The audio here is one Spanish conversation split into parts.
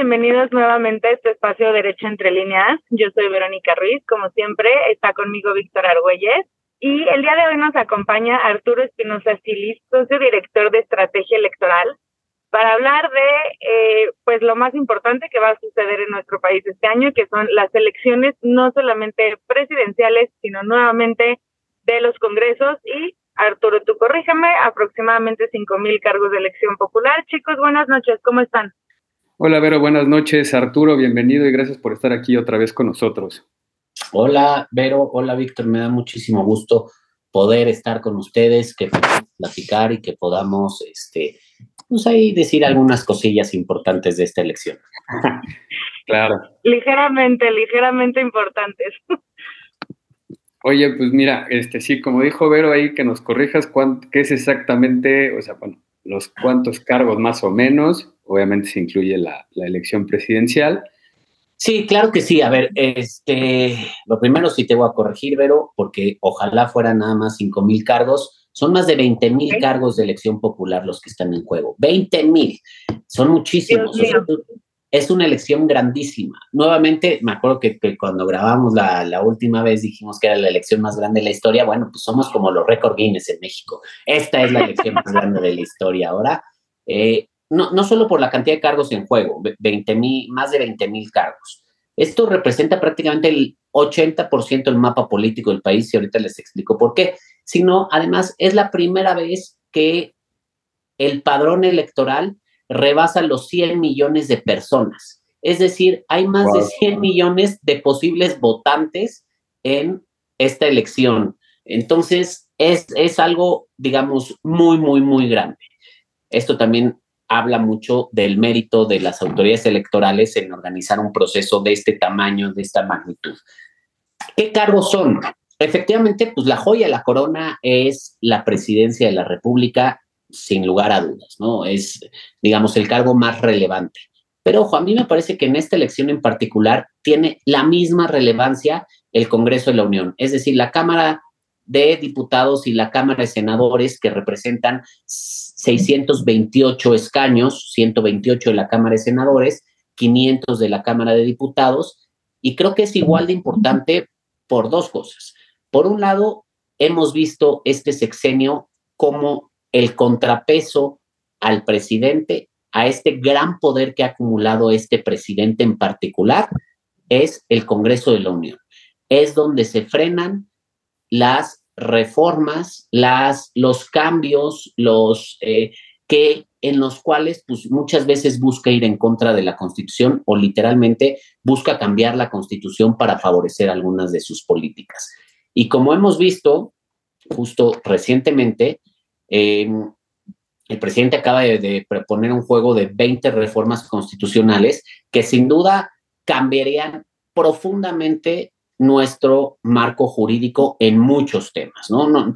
Bienvenidos nuevamente a este espacio Derecho entre líneas. Yo soy Verónica Ruiz, como siempre, está conmigo Víctor Argüelles. Y el día de hoy nos acompaña Arturo Espinosa Silis, socio director de estrategia electoral, para hablar de eh, pues lo más importante que va a suceder en nuestro país este año, que son las elecciones no solamente presidenciales, sino nuevamente de los congresos y Arturo, tú corrígeme, aproximadamente cinco mil cargos de elección popular. Chicos, buenas noches, ¿cómo están? Hola Vero, buenas noches. Arturo, bienvenido y gracias por estar aquí otra vez con nosotros. Hola Vero, hola Víctor, me da muchísimo gusto poder estar con ustedes, que podamos platicar y que podamos, este, pues ahí decir algunas cosillas importantes de esta elección. claro. Ligeramente, ligeramente importantes. Oye, pues mira, este sí, como dijo Vero ahí, que nos corrijas qué es exactamente, o sea, bueno, los cuantos cargos más o menos, obviamente se incluye la, elección presidencial. Sí, claro que sí. A ver, este, lo primero sí te voy a corregir, Vero, porque ojalá fueran nada más 5 mil cargos. Son más de 20 mil cargos de elección popular los que están en juego. 20 mil. Son muchísimos. es una elección grandísima. Nuevamente, me acuerdo que, cuando grabamos la, la, última vez dijimos que era la elección más grande de la historia. Bueno, pues somos como los récord Guinness en México. Esta es la elección más grande de la historia ahora. Eh, no, no solo por la cantidad de cargos en juego, 20 mil, más de 20 mil cargos. Esto representa prácticamente el 80% del mapa político del país y ahorita les explico por qué. Sino, además, es la primera vez que el padrón electoral rebasa los 100 millones de personas. Es decir, hay más de 100 millones de posibles votantes en esta elección. Entonces, es, es algo, digamos, muy, muy, muy grande. Esto también habla mucho del mérito de las autoridades electorales en organizar un proceso de este tamaño, de esta magnitud. ¿Qué cargos son? Efectivamente, pues la joya la corona es la presidencia de la República, sin lugar a dudas, ¿no? Es, digamos, el cargo más relevante. Pero ojo, a mí me parece que en esta elección en particular tiene la misma relevancia el Congreso de la Unión, es decir, la Cámara de Diputados y la Cámara de Senadores que representan 628 escaños, 128 de la Cámara de Senadores, 500 de la Cámara de Diputados, y creo que es igual de importante por dos cosas. Por un lado, hemos visto este sexenio como el contrapeso al presidente, a este gran poder que ha acumulado este presidente en particular, es el Congreso de la Unión. Es donde se frenan las reformas, las, los cambios, los eh, que en los cuales pues, muchas veces busca ir en contra de la Constitución o literalmente busca cambiar la Constitución para favorecer algunas de sus políticas. Y como hemos visto justo recientemente, em, el presidente acaba de, de, proponer un juego de 20 reformas constitucionales que sin duda cambiarían profundamente nuestro marco jurídico en muchos temas, ¿no? ¿no?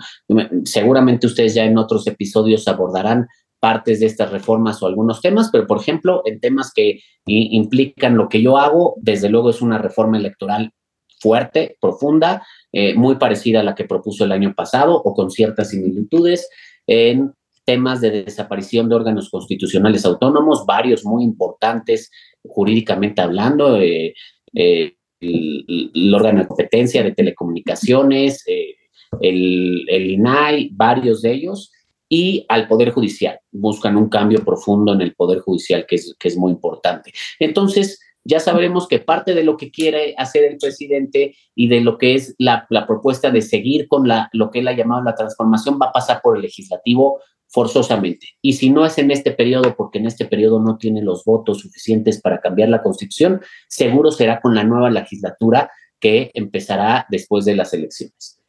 Seguramente ustedes ya en otros episodios abordarán partes de estas reformas o algunos temas, pero por ejemplo, en temas que implican lo que yo hago, desde luego es una reforma electoral fuerte, profunda, eh, muy parecida a la que propuso el año pasado o con ciertas similitudes en temas de desaparición de órganos constitucionales autónomos, varios muy importantes jurídicamente hablando, eh, eh, el, órgano de competencia de telecomunicaciones, eh, el, el, INAI, varios de ellos, y al Poder Judicial. Buscan un cambio profundo en el Poder Judicial, que es, que es muy importante. Entonces, ya sabremos que parte de lo que quiere hacer el presidente y de lo que es la, la propuesta de seguir con la, lo que él ha llamado la transformación va a pasar por el legislativo forzosamente. Y si no es en este periodo, porque en este periodo no tiene los votos suficientes para cambiar la constitución, seguro será con la nueva legislatura que empezará después de las elecciones.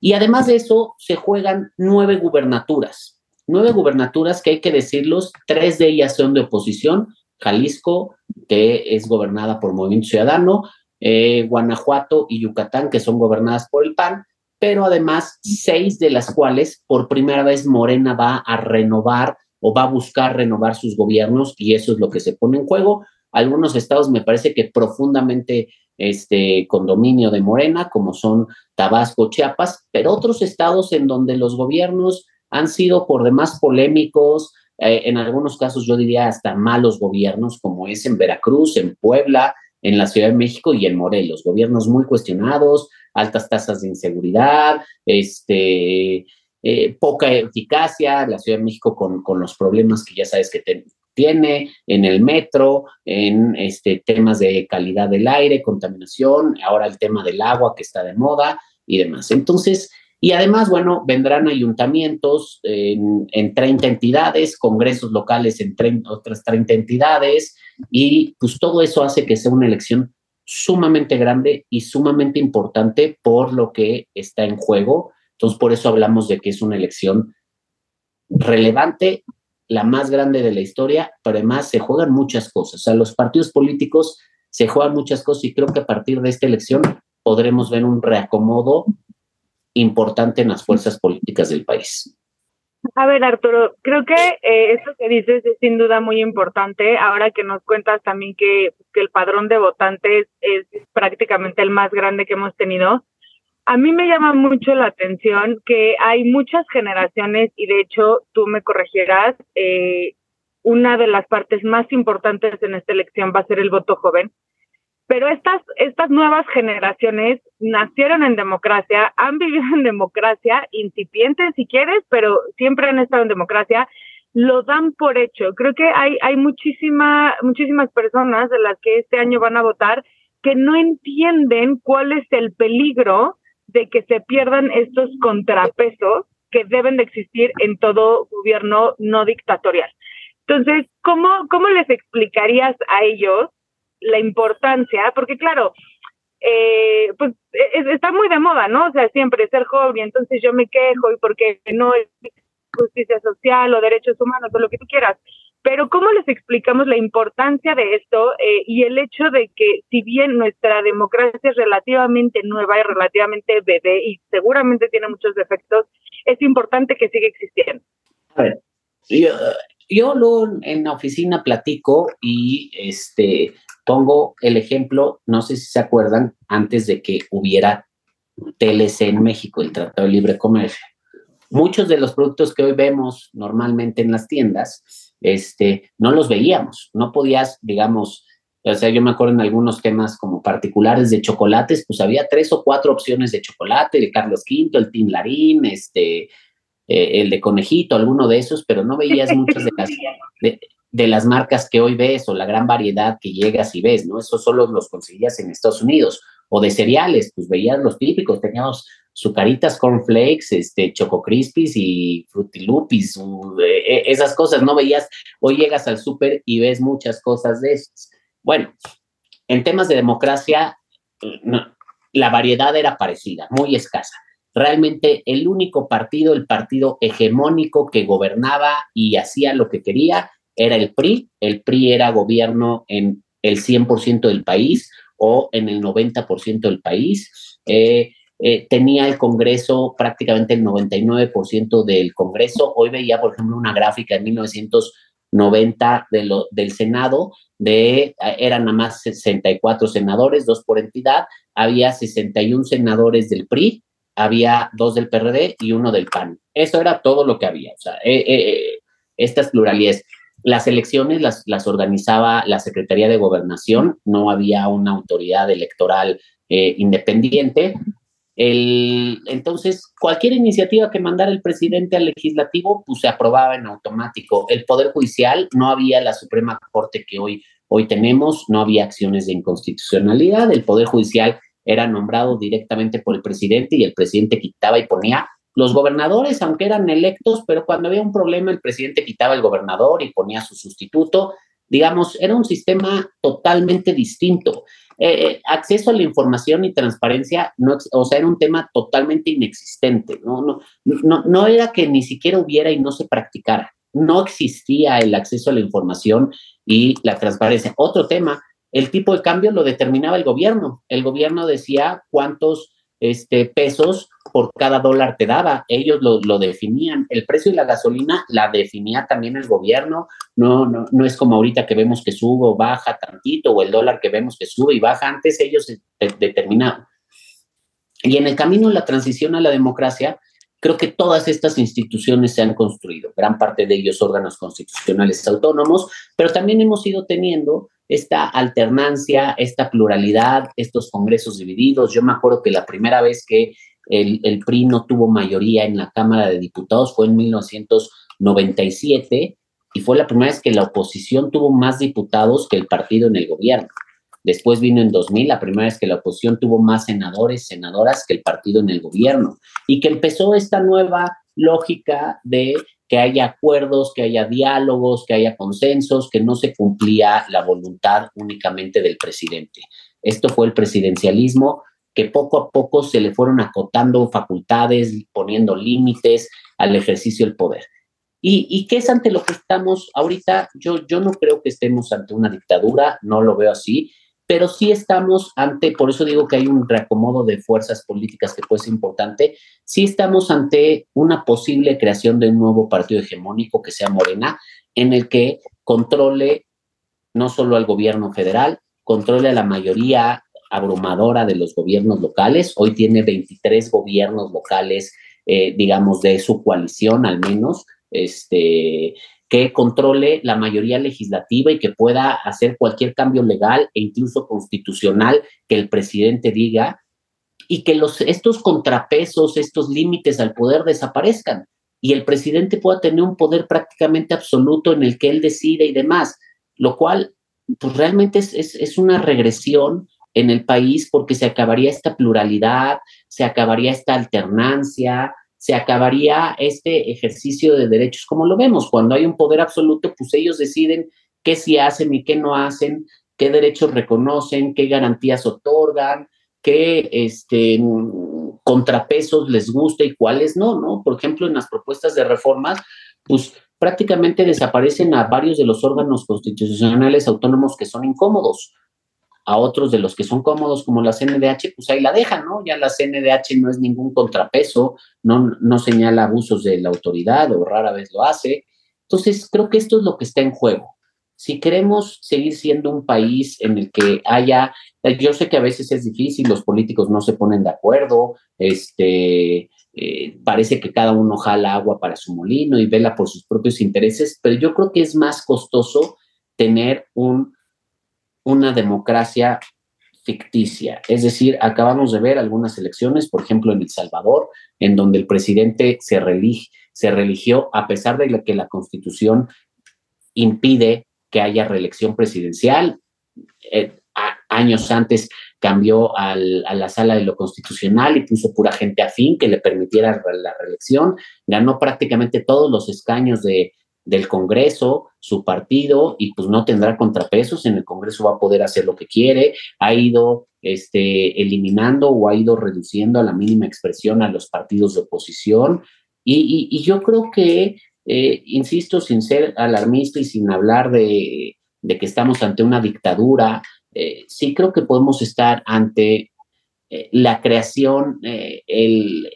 Y además de eso, se juegan nueve gubernaturas. Nueve gubernaturas que hay que decirlos, tres de ellas son de oposición, Jalisco, que es gobernada por Movimiento Ciudadano, eh, Guanajuato y Yucatán, que son gobernadas por el PAN, pero además seis de las cuales por primera vez Morena va a renovar o va a buscar renovar sus gobiernos y eso es lo que se pone en juego. Algunos estados me parece que profundamente este condominio de Morena, como son Tabasco, Chiapas, pero otros estados en donde los gobiernos han sido por demás polémicos, eh, en algunos casos yo diría hasta malos gobiernos, como como es en Veracruz, en Puebla, en la Ciudad de México y en Morelos. Gobiernos muy cuestionados, altas tasas de inseguridad, este, eh, poca eficacia, la Ciudad de México con, con, los problemas que ya sabes que tiene en el metro, en este, temas de calidad del aire, contaminación, ahora el tema del agua que está de moda y demás. Entonces, y además, bueno, vendrán ayuntamientos en, en 30 entidades, congresos locales en otras 30 entidades, y pues todo eso hace que sea una elección sumamente grande y sumamente importante por lo que está en juego. Entonces, por eso hablamos de que es una elección relevante, la más grande de la historia, pero además se juegan muchas cosas. O sea, los partidos políticos se juegan muchas cosas y creo que a partir de esta elección podremos ver un reacomodo importante en las fuerzas políticas del país. A ver, Arturo, creo que eh, esto que dices es sin duda muy importante. Ahora que nos cuentas también que, que el padrón de votantes es prácticamente el más grande que hemos tenido, a mí me llama mucho la atención que hay muchas generaciones y de hecho tú me corregirás, eh, una de las partes más importantes en esta elección va a ser el voto joven. Pero estas, estas nuevas generaciones nacieron en democracia, han vivido en democracia, incipiente si quieres, pero siempre han estado en democracia, lo dan por hecho. Creo que hay, hay muchísima, muchísimas personas de las que este año van a votar que no entienden cuál es el peligro de que se pierdan estos contrapesos que deben de existir en todo gobierno no dictatorial. Entonces, ¿cómo, cómo les explicarías a ellos la importancia, porque claro, eh, pues está muy de moda, ¿no? O sea, siempre ser joven, entonces yo me quejo y porque no es justicia social o derechos humanos o lo que tú quieras. Pero ¿cómo les explicamos la importancia de esto eh, y el hecho de que si bien nuestra democracia es relativamente nueva y relativamente bebé y seguramente tiene muchos defectos, es importante que siga existiendo? A yo luego en la oficina platico y este Pongo el ejemplo, no sé si se acuerdan, antes de que hubiera TLC en México, el Tratado de Libre Comercio. Muchos de los productos que hoy vemos normalmente en las tiendas, este, no los veíamos, no podías, digamos, o sea, yo me acuerdo en algunos temas como particulares de chocolates, pues había tres o cuatro opciones de chocolate, el Carlos V, el Tim Larín, este, eh, el de conejito, alguno de esos, pero no veías muchas de las, de las marcas que hoy ves o la gran variedad que llegas y ves, ¿no? Eso solo los conseguías en Estados Unidos. O de cereales, pues veías los típicos, teníamos sucaritas, cornflakes, este, choco crispies y frutilupis, e, e, esas cosas, no veías, hoy llegas al súper y ves muchas cosas de esas. Bueno, en temas de democracia, la variedad era parecida, muy escasa. Realmente el único partido, el partido hegemónico que gobernaba y hacía lo que quería, era el PRI. El PRI era gobierno en el 100% del país o en el 90% del país. Eh, eh, tenía el Congreso prácticamente el 99% del Congreso. Hoy veía, por ejemplo, una gráfica de 1990 de lo, del Senado, de, eran nada más 64 senadores, dos por entidad, había 61 senadores del PRI, había dos del PRD y uno del PAN. Eso era todo lo que había. O sea, eh, estas pluralidades. Las elecciones las, las organizaba la Secretaría de Gobernación, no había una autoridad electoral eh, independiente. El, entonces, cualquier iniciativa que mandara el presidente al legislativo, pues se aprobaba en automático. El Poder Judicial, no había la Suprema Corte que hoy, hoy tenemos, no había acciones de inconstitucionalidad. El Poder Judicial era nombrado directamente por el presidente y el presidente quitaba y ponía los gobernadores, aunque eran electos, pero cuando había un problema, el presidente quitaba el gobernador y ponía su sustituto. Digamos, era un sistema totalmente distinto. Eh, eh, acceso a la información y transparencia, no, o sea, era un tema totalmente inexistente. ¿no? No, no, no era que ni siquiera hubiera y no se practicara. No existía el acceso a la información y la transparencia. Otro tema, el tipo de cambio lo determinaba el gobierno. El gobierno decía cuántos este, pesos por cada dólar te daba. Ellos lo, definían. El precio de la gasolina la definía también el gobierno. No, no, no es como ahorita que vemos que sube o baja tantito, o el dólar que vemos que sube y baja. Antes ellos determinaban. Y en el camino de la transición a la democracia, creo que todas estas instituciones se han construido, gran parte de ellos órganos constitucionales autónomos, pero también hemos ido teniendo esta alternancia, esta pluralidad, estos congresos divididos. Yo me acuerdo que la primera vez que el, el PRI no tuvo mayoría en la Cámara de Diputados fue en 1997 y fue la primera vez que la oposición tuvo más diputados que el partido en el gobierno. Después vino en 2000, la primera vez que la oposición tuvo más senadores, senadoras que el partido en el gobierno. Y que empezó esta nueva lógica de que haya acuerdos, que haya diálogos, que haya consensos, que no se cumplía la voluntad únicamente del presidente. Esto fue el presidencialismo, que poco a poco se le fueron acotando facultades, poniendo límites al ejercicio del poder. ¿Y, y qué es ante lo que estamos ahorita? Yo, yo no creo que estemos ante una dictadura, no lo veo así pero sí estamos ante, por eso digo que hay un reacomodo de fuerzas políticas que puede ser importante, sí estamos ante una posible creación de un nuevo partido hegemónico que sea Morena, en el que controle no solo al gobierno federal, controle a la mayoría abrumadora de los gobiernos locales. Hoy tiene 23 gobiernos locales, eh, digamos, de su coalición al menos, este, que controle la mayoría legislativa y que pueda hacer cualquier cambio legal e incluso constitucional que el presidente diga y que los, estos contrapesos, estos límites al poder desaparezcan y el presidente pueda tener un poder prácticamente absoluto en el que él decide y demás, lo cual pues realmente es, es, es una regresión en el país porque se acabaría esta pluralidad, se acabaría esta alternancia, se acabaría este ejercicio de derechos como lo vemos. Cuando hay un poder absoluto, pues ellos deciden qué sí hacen y qué no hacen, qué derechos reconocen, qué garantías otorgan, qué este, contrapesos les gusta y cuáles no, ¿no? Por ejemplo, en las propuestas de reformas, pues prácticamente desaparecen a varios de los órganos constitucionales autónomos que son incómodos a otros de los que son cómodos, como la CNDH, pues ahí la dejan, ¿no? Ya la CNDH no es ningún contrapeso, no, no señala abusos de la autoridad o rara vez lo hace. Entonces, creo que esto es lo que está en juego. Si queremos seguir siendo un país en el que haya, yo sé que a veces es difícil, los políticos no se ponen de acuerdo, este, eh, parece que cada uno jala agua para su molino y vela por sus propios intereses, pero yo creo que es más costoso tener un una democracia ficticia. Es decir, acabamos de ver algunas elecciones, por ejemplo, en El Salvador, en donde el presidente se, se religió a pesar de que la constitución impide que haya reelección presidencial. Eh, años antes cambió a la sala de lo constitucional y puso pura gente afín que le permitiera la reelección. Ganó prácticamente todos los escaños de, del Congreso, su partido, y pues no tendrá contrapesos, en el Congreso va a poder hacer lo que quiere, ha ido este, eliminando o ha ido reduciendo a la mínima expresión a los partidos de oposición, y, yo creo que, eh, insisto, sin ser alarmista y sin hablar de, que estamos ante una dictadura, eh, sí creo que podemos estar ante eh, la creación, el,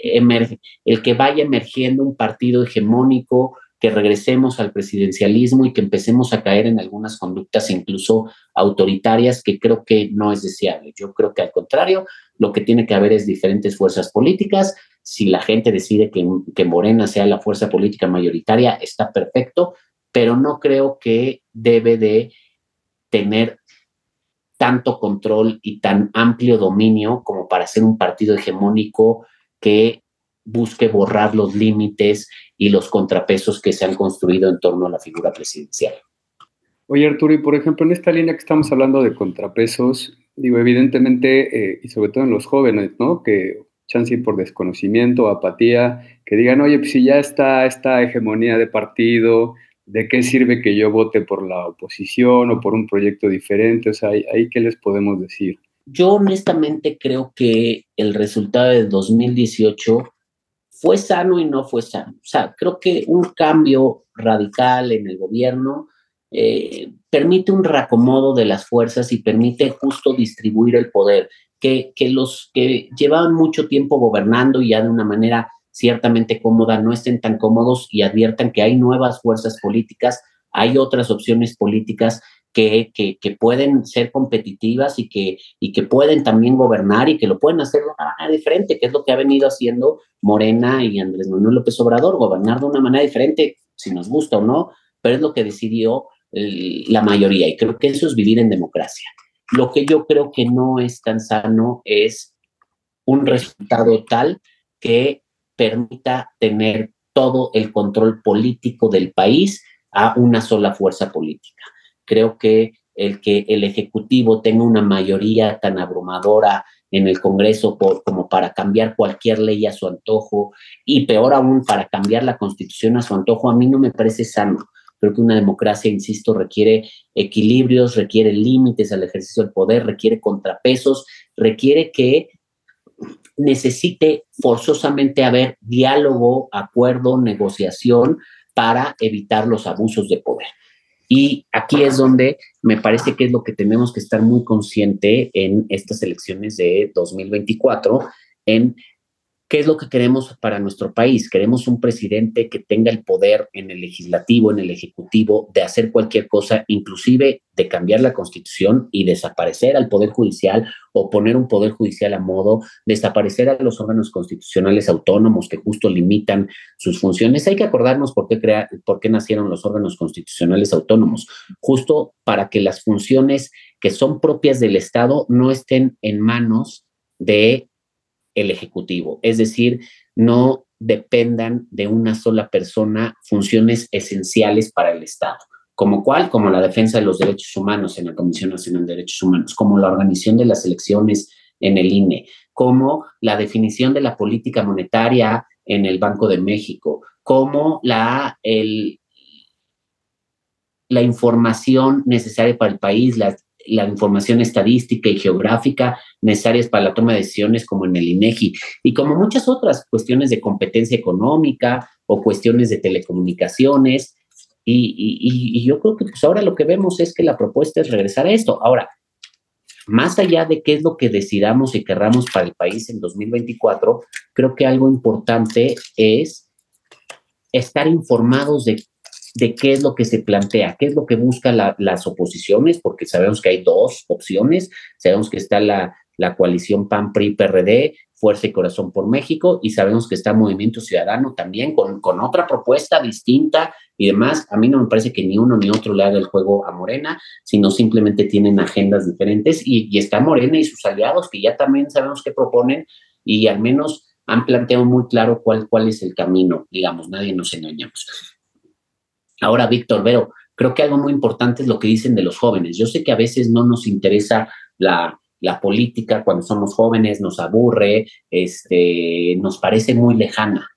el que vaya emergiendo un partido hegemónico que regresemos al presidencialismo y que empecemos a caer en algunas conductas incluso autoritarias que creo que no es deseable. Yo creo que al contrario, lo que tiene que haber es diferentes fuerzas políticas. Si la gente decide que, que Morena sea la fuerza política mayoritaria, está perfecto, pero no creo que debe de tener tanto control y tan amplio dominio como para ser un partido hegemónico que busque borrar los límites y los contrapesos que se han construido en torno a la figura presidencial. Oye, Arturo, y por ejemplo, en esta línea que estamos hablando de contrapesos, digo, evidentemente, eh, y sobre todo en los jóvenes, ¿no? Que chance por desconocimiento, apatía, que digan, oye, pues si ya está esta hegemonía de partido, ¿de qué sirve que yo vote por la oposición o por un proyecto diferente? O sea, ¿ahí qué les podemos decir? Yo honestamente creo que el resultado de 2018 fue sano y no fue sano. O sea, creo que un cambio radical en el gobierno eh, permite un reacomodo de las fuerzas y permite justo distribuir el poder, que, que los que llevaban mucho tiempo gobernando y ya de una manera ciertamente cómoda no estén tan cómodos y adviertan que hay nuevas fuerzas políticas hay otras opciones políticas que, pueden ser competitivas y que, pueden también gobernar y que lo pueden hacer de una manera diferente, que es lo que ha venido haciendo Morena y Andrés Manuel López Obrador, gobernar de una manera diferente, si nos gusta o no, pero es lo que decidió la mayoría y creo que eso es vivir en democracia. Lo que yo creo que no es tan sano es un resultado tal que permita tener todo el control político del país a una sola fuerza política. Creo que el que el Ejecutivo tenga una mayoría tan abrumadora en el Congreso por, como para cambiar cualquier ley a su antojo y peor aún para cambiar la Constitución a su antojo, a mí no me parece sano. Creo que una democracia, insisto, requiere equilibrios, requiere límites al ejercicio del poder, requiere contrapesos, requiere que necesite forzosamente haber diálogo, acuerdo, negociación para evitar los abusos de poder. Y aquí es donde me parece que es lo que tenemos que estar muy consciente en estas elecciones de 2024, en ¿Qué es lo que queremos para nuestro país? Queremos un presidente que tenga el poder en el legislativo, en el ejecutivo, de hacer cualquier cosa, inclusive de cambiar la constitución y desaparecer al poder judicial o poner un poder judicial a modo, desaparecer a los órganos constitucionales autónomos que justo limitan sus funciones. Hay que acordarnos por qué, crear, por qué nacieron los órganos constitucionales autónomos, justo para que las funciones que son propias del Estado no estén en manos de el Ejecutivo, es decir, no dependan de una sola persona funciones esenciales para el Estado, como cuál, como la defensa de los derechos humanos en la Comisión Nacional de Derechos Humanos, como la organización de las elecciones en el INE, como la definición de la política monetaria en el Banco de México, como la, el, la información necesaria para el país, la la información estadística y geográfica necesarias para la toma de decisiones como en el INEGI y como muchas otras cuestiones de competencia económica o cuestiones de telecomunicaciones. Y, yo creo que pues ahora lo que vemos es que la propuesta es regresar a esto. Ahora, más allá de qué es lo que decidamos y querramos para el país en 2024, creo que algo importante es estar informados de de qué es lo que se plantea, qué es lo que buscan las oposiciones, porque sabemos que hay dos opciones, sabemos que está la, la coalición PAN-PRI-PRD, Fuerza y Corazón por México, y sabemos que está Movimiento Ciudadano también con, con otra propuesta distinta y demás. A mí no me parece que ni uno ni otro le haga el juego a Morena, sino simplemente tienen agendas diferentes y, y está Morena y sus aliados que ya también sabemos qué proponen y al menos han planteado muy claro cuál, cuál es el camino, digamos, nadie nos engañamos. Ahora, Víctor, Vero, creo que algo muy importante es lo que dicen de los jóvenes. Yo sé que a veces no nos interesa la, política cuando somos jóvenes, nos aburre, este, nos parece muy lejana,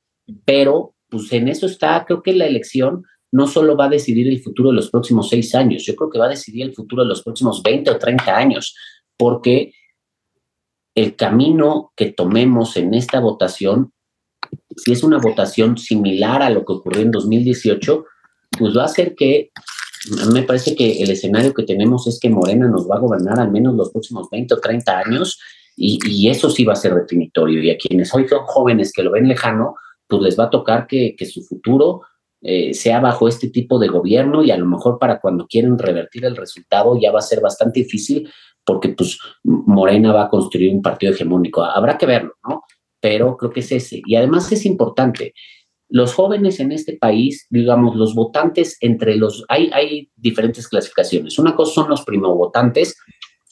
pero pues en eso está, creo que la elección no solo va a decidir el futuro de los próximos seis años, yo creo que va a decidir el futuro de los próximos 20 o 30 años, porque el camino que tomemos en esta votación, si es una votación similar a lo que ocurrió en 2018, pues va a hacer que, me parece que el escenario que tenemos es que Morena nos va a gobernar al menos los próximos 20 o 30 años y, eso sí va a ser definitorio. Y a quienes hoy son jóvenes que lo ven lejano, pues les va a tocar que, su futuro eh, sea bajo este tipo de gobierno y a lo mejor para cuando quieren revertir el resultado ya va a ser bastante difícil porque pues Morena va a construir un partido hegemónico. Habrá que verlo, ¿no? Pero creo que es ese. Y además es importante, los jóvenes en este país, digamos, los votantes entre los, hay, hay diferentes clasificaciones. Una cosa son los votantes,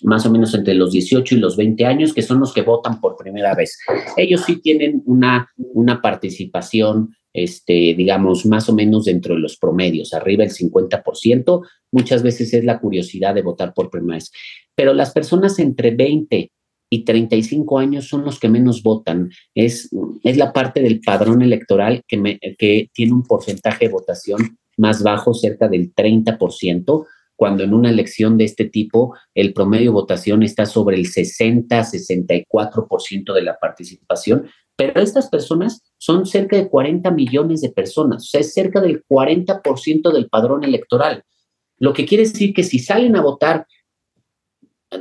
más o menos entre los 18 y los 20 años, que son los que votan por primera vez. Ellos sí tienen una, una participación, este, digamos, más o menos dentro de los promedios, arriba del 50%. Muchas veces es la curiosidad de votar por primera vez. Pero las personas entre 20 y 35 años son los que menos votan. Es, es la parte del padrón electoral que, que tiene un porcentaje de votación más bajo, cerca del 30%, cuando en una elección de este tipo el promedio de votación está sobre el 60-64% de la participación. Pero estas personas son cerca de 40 millones de personas, o sea, es cerca del 40% del padrón electoral. Lo que quiere decir que si salen a votar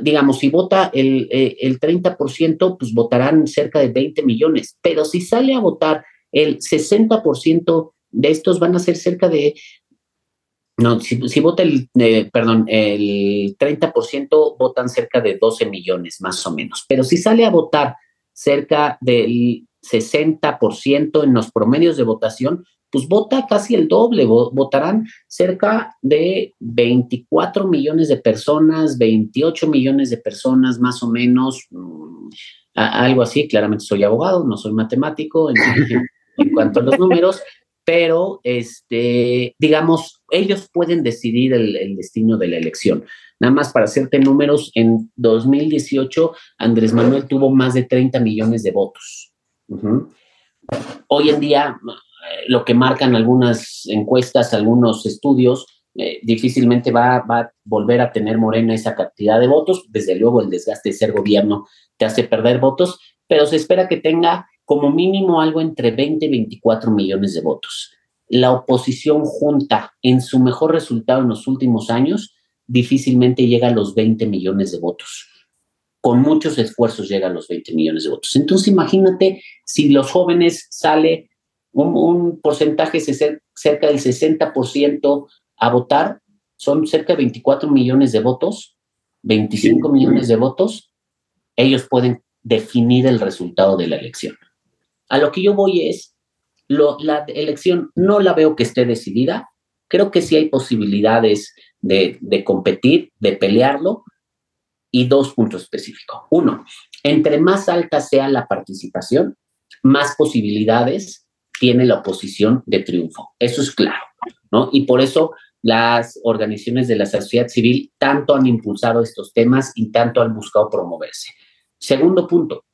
digamos, si vota el, eh, el 30%, pues votarán cerca de 20 millones, pero si sale a votar el 60% de estos van a ser cerca de No, si, vota el, eh, perdón, el 30%, votan cerca de 12 millones más o menos. Pero si sale a votar cerca del 60% en los promedios de votación, pues vota casi el doble, votarán cerca de 24 millones de personas, 28 millones de personas más o menos, mm, algo así, claramente soy abogado, no soy matemático en, cuanto a los números, pero este, digamos, ellos pueden decidir el, destino de la elección. Nada más para hacerte números, en 2018 Andrés Manuel tuvo más de 30 millones de votos. Hoy en día lo que marcan algunas encuestas, algunos estudios, eh, difícilmente va, a volver a tener Morena esa cantidad de votos. Desde luego, el desgaste de ser gobierno te hace perder votos, pero se espera que tenga como mínimo algo entre 20 y 24 millones de votos. La oposición junta en su mejor resultado en los últimos años difícilmente llega a los 20 millones de votos. Con muchos esfuerzos llega a los 20 millones de votos. Entonces imagínate si los jóvenes sale un, porcentaje cerca del 60% a votar, son cerca de 24 millones de votos, 25 millones de votos, ellos pueden definir el resultado de la elección. A lo que yo voy es, la elección no la veo que esté decidida, creo que sí hay posibilidades de, de competir, de pelearlo, y dos puntos específicos. Uno, entre más alta sea la participación, más posibilidades tiene la oposición de triunfo. Eso es claro, ¿no? Y por eso las organizaciones de la sociedad civil tanto han impulsado estos temas y tanto han buscado promoverse. Segundo punto,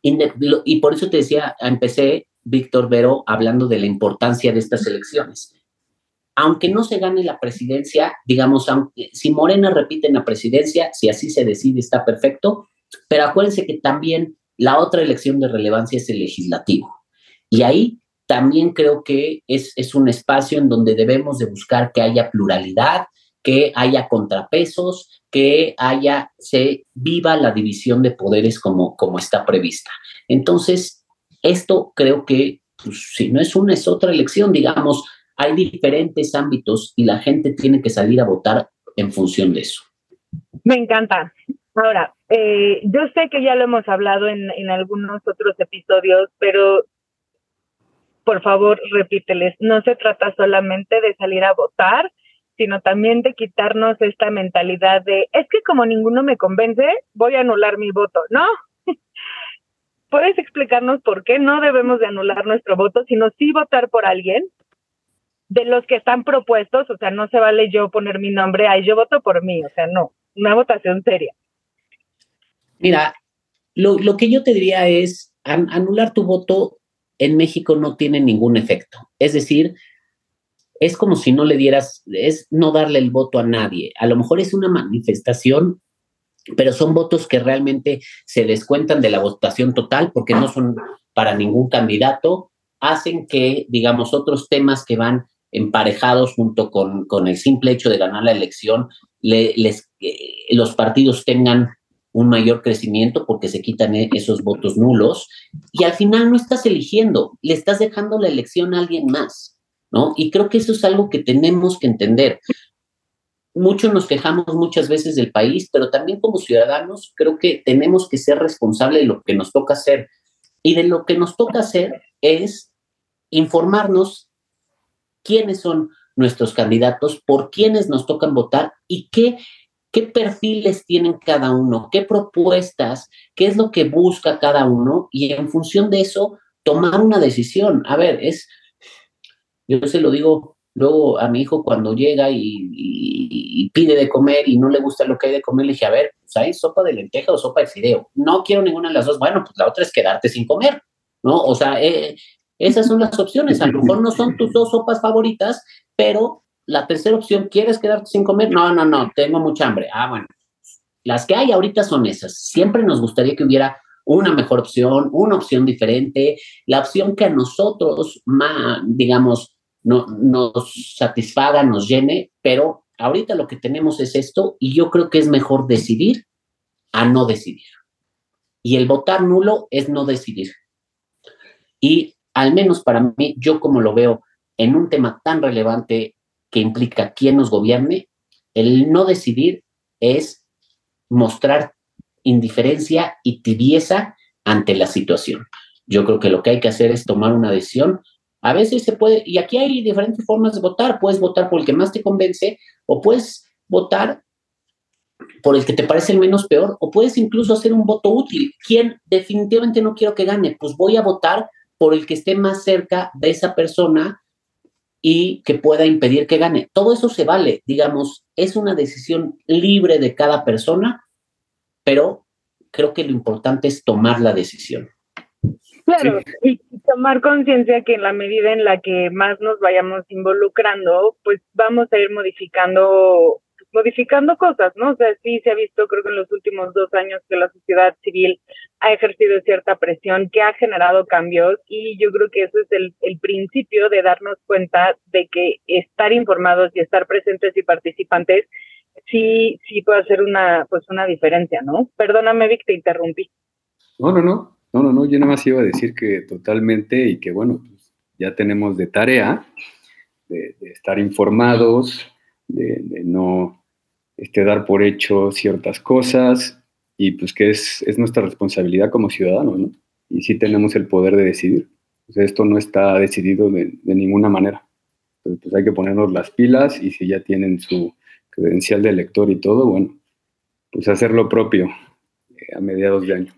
y por eso te decía, empecé, Víctor Vero, hablando de la importancia de estas elecciones. Aunque no se gane la presidencia, digamos, si Morena repite en la presidencia, si así se decide, está perfecto, pero acuérdense que también la otra elección de relevancia es el legislativo. Y ahí también creo que es, es un espacio en donde debemos de buscar que haya pluralidad, que haya contrapesos, que haya, se viva la división de poderes como, como está prevista. Entonces, esto creo que, pues, si no es una, es otra elección, digamos, hay diferentes ámbitos y la gente tiene que salir a votar en función de eso. Me encanta. Ahora, eh, yo sé que ya lo hemos hablado en, en algunos otros episodios, pero por favor, repíteles, no se trata solamente de salir a votar, sino también de quitarnos esta mentalidad de, es que como ninguno me convence, voy a anular mi voto, ¿no? ¿Puedes explicarnos por qué no debemos de anular nuestro voto, sino sí votar por alguien de los que están propuestos? O sea, no se vale yo poner mi nombre, ahí yo voto por mí, o sea, no, una votación seria. Mira, lo, lo que yo te diría es, anular tu voto en México no tiene ningún efecto. Es decir, es como si no le dieras, es no darle el voto a nadie. A lo mejor es una manifestación, pero son votos que realmente se descuentan de la votación total porque no son para ningún candidato, hacen que, digamos, otros temas que van emparejados junto con, con el simple hecho de ganar la elección, les, eh, los partidos tengan un mayor crecimiento porque se quitan e-, esos votos nulos y al final no estás eligiendo, le estás dejando la elección a alguien más, ¿no? Y creo que eso es algo que tenemos que entender. Muchos nos quejamos muchas veces del país, pero también como ciudadanos creo que tenemos que ser responsables de lo que nos toca hacer. Y de lo que nos toca hacer es informarnos quiénes son nuestros candidatos, por quiénes nos tocan votar y qué qué perfiles tienen cada uno, qué propuestas, qué es lo que busca cada uno y en función de eso tomar una decisión. A ver, es, yo se lo digo luego a mi hijo cuando llega y, pide de comer y no le gusta lo que hay de comer, le dije, a ver, pues hay sopa de lenteja o sopa de fideo. No quiero ninguna de las dos. Bueno, pues la otra es quedarte sin comer, ¿no? O sea, eh, esas son las opciones. A lo mejor no son tus dos sopas favoritas, pero la tercera opción, ¿quieres quedarte sin comer? No, no, no, tengo mucha hambre. Ah, bueno, las que hay ahorita son esas. Siempre nos gustaría que hubiera una mejor opción, una opción diferente, la opción que a nosotros, más, digamos, no, nos satisfaga, nos llene, pero ahorita lo que tenemos es esto y yo creo que es mejor decidir a no decidir. Y el votar nulo es no decidir. Y al menos para mí, yo como lo veo en un tema tan relevante que implica quién nos gobierne, el no decidir es mostrar indiferencia y tibieza ante la situación. Yo creo que lo que hay que hacer es tomar una decisión. A veces se puede, y aquí hay diferentes formas de votar. Puedes votar por el que más te convence o puedes votar por el que te parece el menos peor o puedes incluso hacer un voto útil. ¿Quién definitivamente no quiero que gane? Pues voy a votar por el que esté más cerca de esa persona y que pueda impedir que gane. Todo eso se vale, digamos, es una decisión libre de cada persona, pero creo que lo importante es tomar la decisión. Claro, y tomar conciencia que en la medida en la que más nos vayamos involucrando, pues vamos a ir modificando modificando cosas, ¿no? O sea, sí se ha visto, creo que en los últimos dos años, que la sociedad civil ha ejercido cierta presión, que ha generado cambios y yo creo que eso es el, el principio de darnos cuenta de que estar informados y estar presentes y participantes sí, sí puede hacer una, pues una diferencia, ¿no? Perdóname, Vic, te interrumpí. No, no, no, no, no, no, yo nada más iba a decir que totalmente y que bueno, pues ya tenemos de tarea de, estar informados, de, de no este, dar por hecho ciertas cosas y pues que es, es nuestra responsabilidad como ciudadanos, ¿no? Y sí tenemos el poder de decidir. esto no está decidido de, de ninguna manera. Entonces, pues hay que ponernos las pilas y si ya tienen su credencial de elector y todo, bueno, pues hacer lo propio eh, a mediados de año.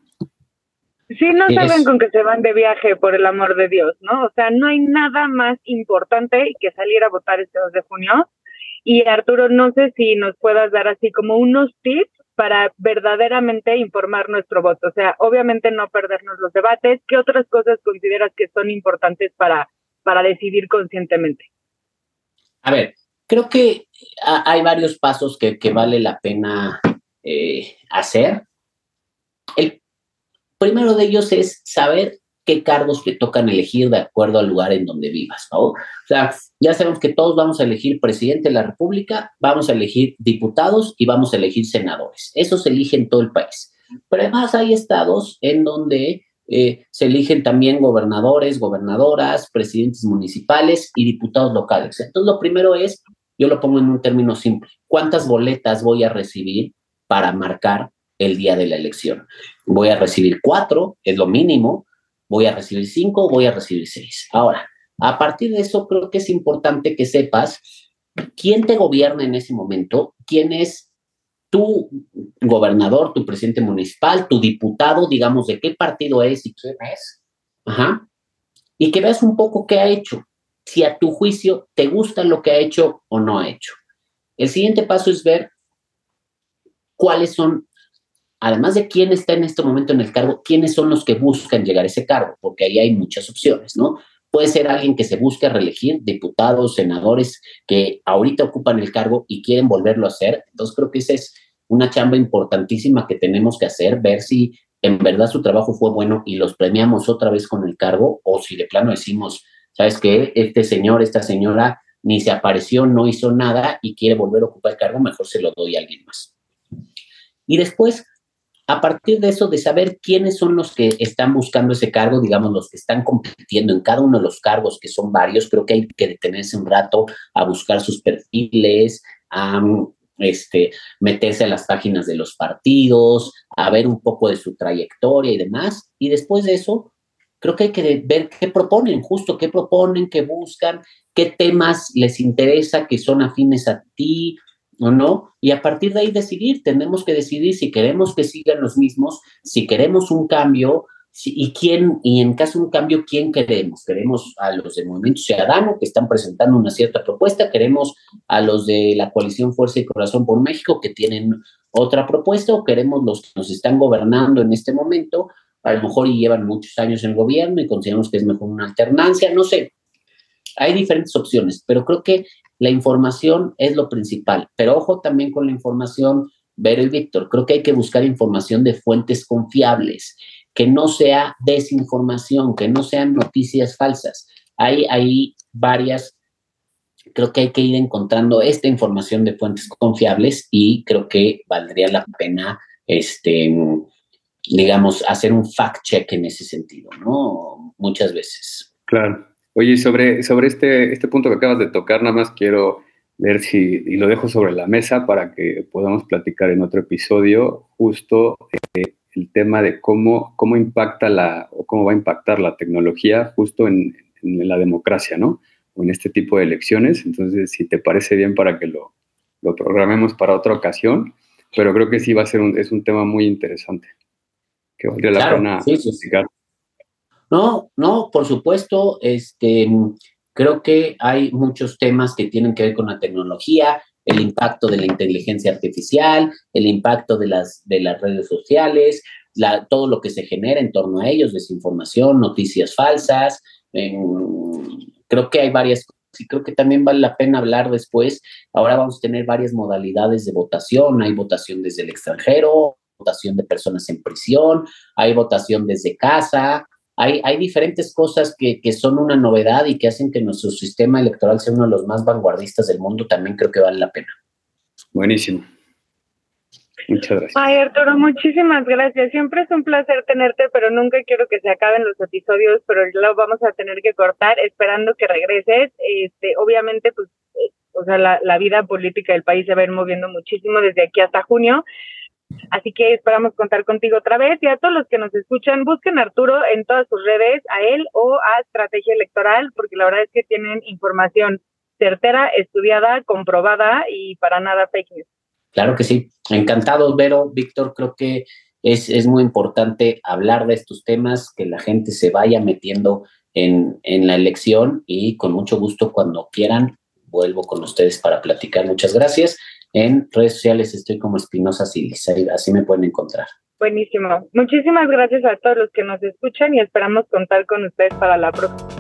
Sí, no saben con que se van de viaje, por el amor de Dios, ¿no? O sea, no hay nada más importante que salir a votar este 2 de junio y Arturo, no sé si nos puedas dar así como unos tips para verdaderamente informar nuestro voto. O sea, obviamente no perdernos los debates. ¿Qué otras cosas consideras que son importantes para, para decidir conscientemente? A ver, creo que hay varios pasos que, que vale la pena eh, hacer. El primero de ellos es saber qué cargos te tocan elegir de acuerdo al lugar en donde vivas, ¿no? O sea, ya sabemos que todos vamos a elegir presidente de la República, vamos a elegir diputados y vamos a elegir senadores. Eso se elige en todo el país. Pero además hay estados en donde eh, se eligen también gobernadores, gobernadoras, presidentes municipales y diputados locales. Entonces, lo primero es, yo lo pongo en un término simple, ¿cuántas boletas voy a recibir para marcar el día de la elección? Voy a recibir cuatro, es lo mínimo, voy a recibir cinco, voy a recibir seis. Ahora, a partir de eso, creo que es importante que sepas quién te gobierna en ese momento, quién es tu gobernador, tu presidente municipal, tu diputado, digamos, de qué partido es y quién es. Ajá. Y que veas un poco qué ha hecho, si a tu juicio te gusta lo que ha hecho o no ha hecho. El siguiente paso es ver cuáles son además de quién está en este momento en el cargo, quiénes son los que buscan llegar a ese cargo, porque ahí hay muchas opciones, ¿no? Puede ser alguien que se busque reelegir, diputados, senadores que ahorita ocupan el cargo y quieren volverlo a hacer. Entonces creo que esa es una chamba importantísima que tenemos que hacer, ver si en verdad su trabajo fue bueno y los premiamos otra vez con el cargo o si de plano decimos, ¿sabes qué? Este señor, esta señora ni se apareció, no hizo nada y quiere volver a ocupar el cargo, mejor se lo doy a alguien más. Y después, a partir de eso, de saber quiénes son los que están buscando ese cargo, digamos, los que están compitiendo en cada uno de los cargos, que son varios, creo que hay que detenerse un rato a buscar sus perfiles, a este, meterse a las páginas de los partidos, a ver un poco de su trayectoria y demás. Y después de eso, creo que hay que ver qué proponen, justo qué proponen, qué buscan, qué temas les interesa, que son afines a ti, o no, y a partir de ahí decidir, tenemos que decidir si queremos que sigan los mismos, si queremos un cambio, y quién, y en caso de un cambio, ¿quién queremos? ¿Queremos a los del Movimiento Ciudadano que están presentando una cierta propuesta? ¿Queremos a los de la coalición Fuerza y Corazón por México que tienen otra propuesta? ¿O queremos los que nos están gobernando en este momento? A lo mejor y llevan muchos años en gobierno y consideramos que es mejor una alternancia, no sé. Hay diferentes opciones, pero creo que la información es lo principal, pero ojo también con la información, Vero y Víctor, creo que hay que buscar información de fuentes confiables, que no sea desinformación, que no sean noticias falsas. Hay, hay varias, creo que hay que ir encontrando esta información de fuentes confiables y creo que valdría la pena, este, digamos, hacer un fact check en ese sentido, ¿no? Muchas veces. Claro. Oye, sobre, sobre este, este punto que acabas de tocar, nada más quiero ver si, y lo dejo sobre la mesa para que podamos platicar en otro episodio, justo eh, el tema de cómo, cómo impacta la, o cómo va a impactar la tecnología justo en, en la democracia, ¿no? O en este tipo de elecciones. Entonces, si te parece bien para que lo, lo programemos para otra ocasión, pero creo que sí va a ser un, es un tema muy interesante, que valdría la pena sí, No, no, por supuesto, este, creo que hay muchos temas que tienen que ver con la tecnología, el impacto de la inteligencia artificial, el impacto de las, de las redes sociales, la, todo lo que se genera en torno a ellos, desinformación, noticias falsas. creo que hay varias cosas y creo que también vale la pena hablar después. Ahora vamos a tener varias modalidades de votación. Hay votación desde el extranjero, votación de personas en prisión, hay votación desde casa. Hay, hay diferentes cosas que, que son una novedad y que hacen que nuestro sistema electoral sea uno de los más vanguardistas del mundo. También creo que vale la pena. Buenísimo. Muchas gracias. Ay, Arturo, muchísimas gracias. Siempre es un placer tenerte, pero nunca quiero que se acaben los episodios, pero lo vamos a tener que cortar esperando que regreses. Este, obviamente, pues, eh, o sea, la, la vida política del país se va a ir moviendo muchísimo desde aquí hasta junio. Así que esperamos contar contigo otra vez y a todos los que nos escuchan, busquen a Arturo en todas sus redes, a él o a Estrategia Electoral, porque la verdad es que tienen información certera, estudiada, comprobada y para nada fake. Claro que sí. Encantado, Vero. Víctor, creo que es, es, muy importante hablar de estos temas, que la gente se vaya metiendo en, en, la elección y con mucho gusto cuando quieran vuelvo con ustedes para platicar. Muchas gracias. En redes sociales estoy como Espinosa Silis, así me pueden encontrar. Buenísimo. Muchísimas gracias a todos los que nos escuchan y esperamos contar con ustedes para la próxima.